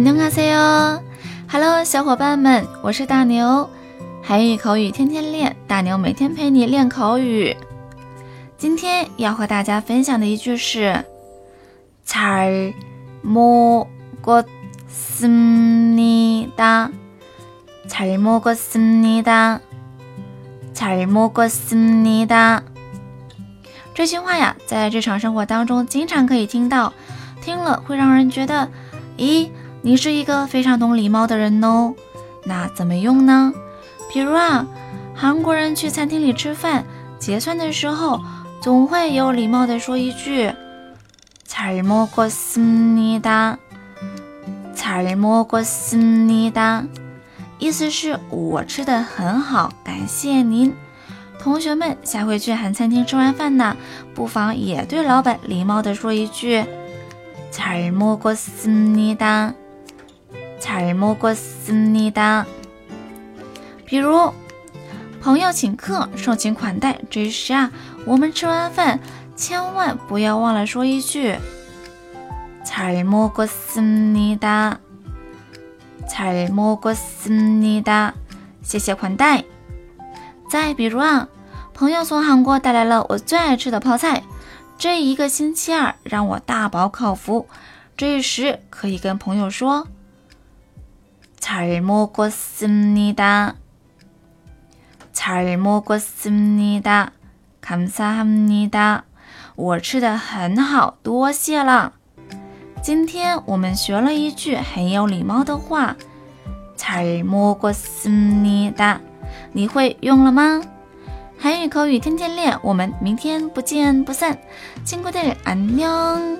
안녕하세요，Hello，小伙伴们，我是大牛，韩语口语天天练，大牛每天陪你练口语。今天要和大家分享的一句是잘먹었습니 다， 잘먹었습니 다， 잘먹었습니 다。 这句话呀，在日常生活当中经常可以听到，听了会让人觉得，咦， 你是一个非常懂礼貌的人哦。那怎么用呢？比如啊，韩国人去餐厅里吃饭，结算的时候总会有礼貌的说一句“잘먹었습니다”，“잘먹었습니다”，意思是我吃的很好，感谢您。同学们，下回去韩餐厅吃完饭呢，不妨也对老板礼貌的说一句“잘먹었습니다”，“ 잘먹었습니다”。比如，朋友请客，盛情款待，这时啊，我们吃完饭千万不要忘了说一句“잘먹었습니다”，“잘먹었습니다”，谢谢款待。再比如啊，朋友从韩国带来了我最爱吃的泡菜，这一个星期二让我大饱口福。这时可以跟朋友说：“ 잘먹었습니다， 잘먹었습니다， 감사합니다。”我吃的很好，多谢了。今天我们学了一句很有礼貌的话：“잘먹었습니다。”你会用了吗？韩语口语天天练，我们明天不见不散。亲爱的，안녕。